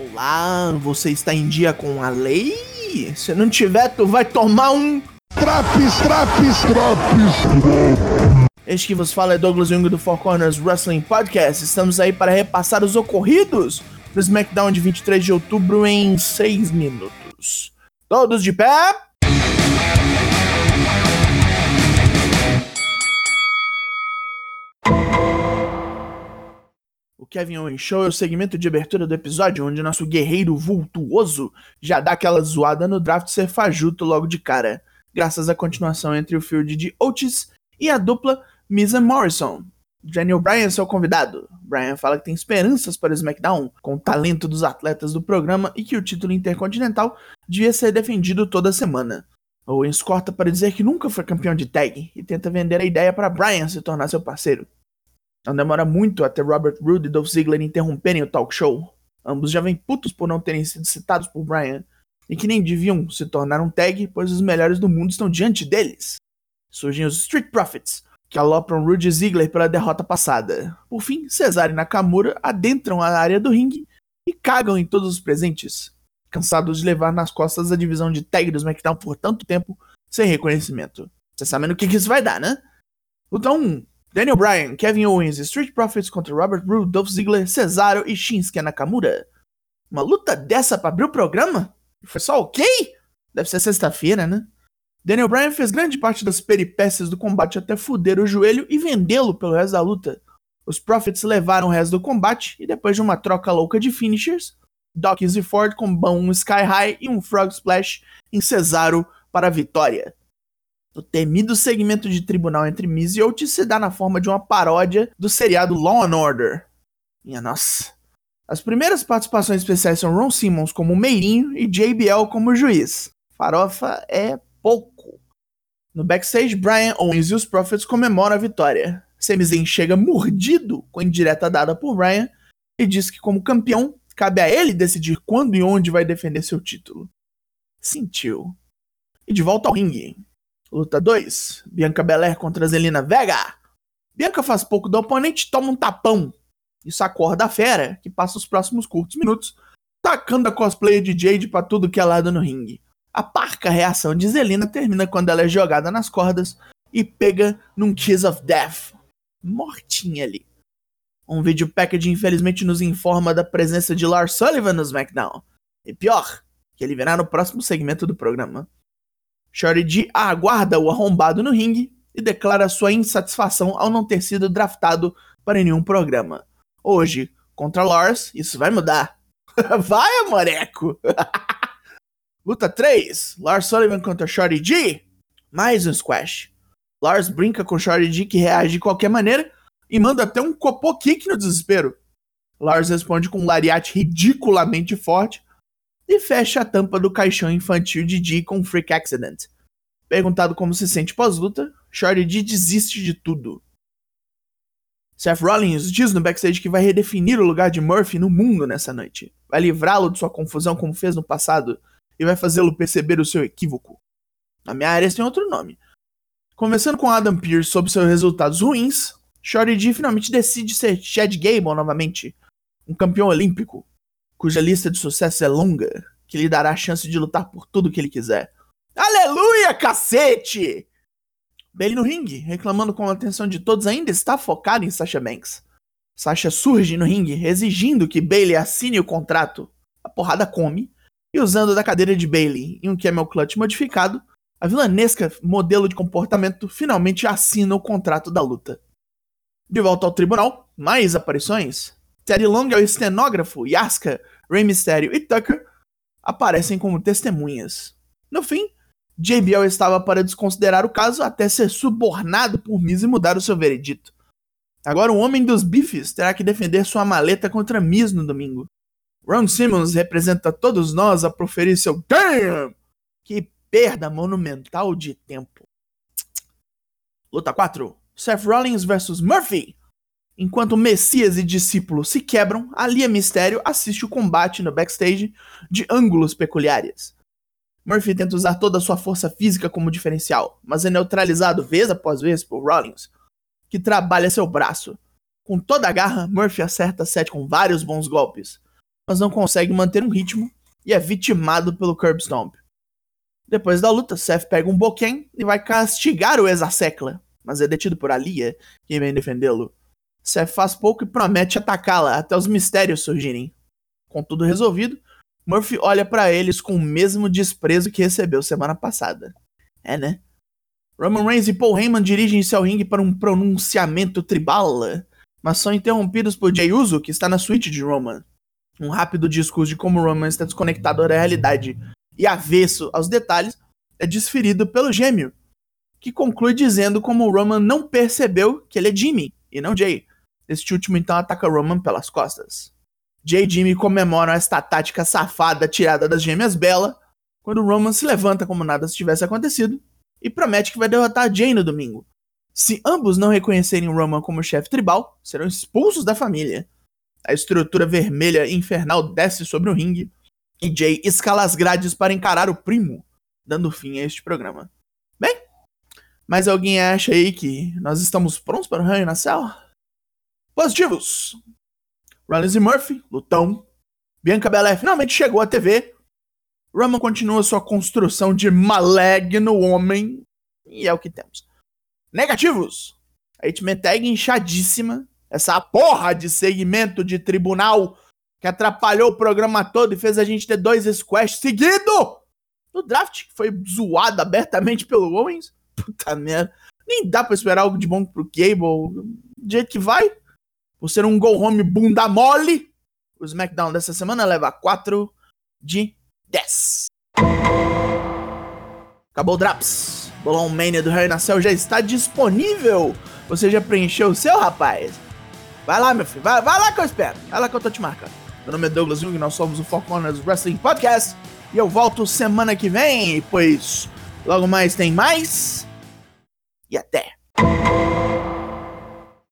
Olá, você está em dia com a lei? Se não tiver, tu vai tomar um. Traps, traps, traps. Este que vos fala é Douglas Jung do Four Corners Wrestling Podcast. Estamos aí para repassar os ocorridos do SmackDown de 23 de outubro em 6 minutos. Todos de pé? Kevin Owens Show é o segmento de abertura do episódio onde nosso guerreiro vultuoso já dá aquela zoada no draft ser fajuto logo de cara, graças à continuação entre o field de Otis e a dupla Misa Morrison. Daniel Bryan é seu convidado. Bryan fala que tem esperanças para o SmackDown, com o talento dos atletas do programa e que o título intercontinental devia ser defendido toda semana. Owens corta para dizer que nunca foi campeão de tag e tenta vender a ideia para Bryan se tornar seu parceiro. Não demora muito até Robert Roode e Dolph Ziggler interromperem o talk show. Ambos já vêm putos por não terem sido citados por Bryan e que nem deviam se tornar um tag, pois os melhores do mundo estão diante deles. Surgem os Street Profits, que alopram Rude e Ziggler pela derrota passada. Por fim, Cesaro e Nakamura adentram a área do ringue e cagam em todos os presentes, cansados de levar nas costas a divisão de tag do SmackDown por tanto tempo sem reconhecimento. Você sabe no que, que isso vai dar, né? Luta 1. Daniel Bryan, Kevin Owens Street Profits contra Robert Roode, Dolph Ziggler, Cesaro e Shinsuke Nakamura. Uma luta dessa pra abrir o programa? Foi só ok? Deve ser sexta-feira, né? Daniel Bryan fez grande parte das peripécias do combate até fuder o joelho e vendê-lo pelo resto da luta. Os Profits levaram o resto do combate e depois de uma troca louca de finishers, Dawkins e Ford combam um Sky High e um Frog Splash em Cesaro para a vitória. O temido segmento de tribunal entre Miz e Otis se dá na forma de uma paródia do seriado Law and Order. Minha nossa. As primeiras participações especiais são Ron Simmons como Meirinho e JBL como juiz. Farofa é pouco. No backstage, Brian Owens e os Profits comemoram a vitória. Sami Zayn chega mordido com a indireta dada por Brian e diz que, como campeão, cabe a ele decidir quando e onde vai defender seu título. Sentiu. E de volta ao ringue. Luta 2: Bianca Belair contra Zelina Vega. Bianca faz pouco do oponente toma um tapão. Isso acorda a fera, que passa os próximos curtos minutos tacando a cosplay de Jade pra tudo que é lado no ringue. A parca reação de Zelina termina quando ela é jogada nas cordas e pega num Kiss of Death. Mortinha ali. Um vídeo package infelizmente nos informa da presença de Lars Sullivan no SmackDown. E pior, que ele virá no próximo segmento do programa. Shorty aguarda o arrombado no ringue e declara sua insatisfação ao não ter sido draftado para nenhum programa. Hoje, contra Lars, isso vai mudar. vai, amoreco! Luta 3: Lars Sullivan contra Shorty G. Mais um squash. Lars brinca com Shorty G que reage de qualquer maneira e manda até um copô kick no desespero. Lars responde com um lariate ridiculamente forte e fecha a tampa do caixão infantil de G com freak accident. Perguntado como se sente pós-luta, Shorty G desiste de tudo. Seth Rollins diz no backstage que vai redefinir o lugar de Murphy no mundo nessa noite. Vai livrá-lo de sua confusão como fez no passado e vai fazê-lo perceber o seu equívoco. Na minha área tem outro nome. Conversando com Adam Pearce sobre seus resultados ruins, Shorty G finalmente decide ser Chad Gable novamente, um campeão olímpico, cuja lista de sucesso é longa, que lhe dará a chance de lutar por tudo que ele quiser. Aleluia, cacete! Bailey no ringue, reclamando com a atenção de todos, ainda está focado em Sasha Banks. Sasha surge no ringue, exigindo que Bailey assine o contrato. A porrada come, e usando da cadeira de Bailey em um Camel Clutch modificado, a vilanesca modelo de comportamento finalmente assina o contrato da luta. De volta ao tribunal, mais aparições. Teddy Long é o estenógrafo Asuka, Rey Mysterio e Tucker aparecem como testemunhas. No fim, JBL estava para desconsiderar o caso até ser subornado por Miz e mudar o seu veredito. Agora o homem dos bifes terá que defender sua maleta contra Miz no domingo. Ron Simmons representa todos nós a proferir seu Damn! Que perda monumental de tempo. Luta 4. Seth Rollins vs Murphy. Enquanto Messias e discípulo se quebram, Alia Mistério assiste o combate no backstage de ângulos peculiares. Murphy tenta usar toda a sua força física como diferencial, mas é neutralizado vez após vez por Rollins, que trabalha seu braço. Com toda a garra, Murphy acerta Seth com vários bons golpes. mas não consegue manter um ritmo e é vitimado pelo Curb Stomp. Depois da luta, Seth pega um Boken e vai castigar o Exacecla, mas é detido por Alia, que vem defendê-lo. Seth faz pouco e promete atacá-la até os mistérios surgirem. Com tudo resolvido, Murphy olha para eles com o mesmo desprezo que recebeu semana passada. É, né? Roman Reigns e Paul Heyman dirigem-se ao ringue para um pronunciamento tribal, mas são interrompidos por Jey Uso, que está na suíte de Roman. Um rápido discurso de como Roman está desconectado da realidade e avesso aos detalhes é desferido pelo gêmeo, que conclui dizendo como Roman não percebeu que ele é Jimmy e não Jay. Este último então ataca Roman pelas costas. Jay e Jimmy comemoram esta tática safada tirada das gêmeas Bella, quando Roman se levanta como nada tivesse acontecido e promete que vai derrotar Jay no domingo. Se ambos não reconhecerem Roman como chefe tribal, serão expulsos da família. A estrutura vermelha infernal desce sobre o ringue e Jay escala as grades para encarar o primo, dando fim a este programa. Bem, mas alguém acha aí que nós estamos prontos para o Raio na cela? Positivos! Rollins e Murphy, lutão. Bianca Belair finalmente chegou à TV. Roman continua sua construção de maligno homem. E é o que temos. Negativos! A Ultimate Tag inchadíssima. Essa porra de segmento de tribunal que atrapalhou o programa todo e fez a gente ter dois squash seguido no draft, que foi zoado abertamente pelo Owens. Puta merda. Nem dá pra esperar algo de bom pro Gable. Do jeito que vai. Por ser um go home bunda mole, o SmackDown dessa semana leva 4 de 10. Acabou o Draps. Bolão Mania do Harry Nacel já está disponível. Você já preencheu o seu, rapaz? Vai lá, meu filho. Vai, vai lá que eu espero. Vai lá que eu tô te marcando. Meu nome é Douglas Jung, nós somos o Four Corners Wrestling Podcast. E eu volto semana que vem, pois logo mais tem mais. E até.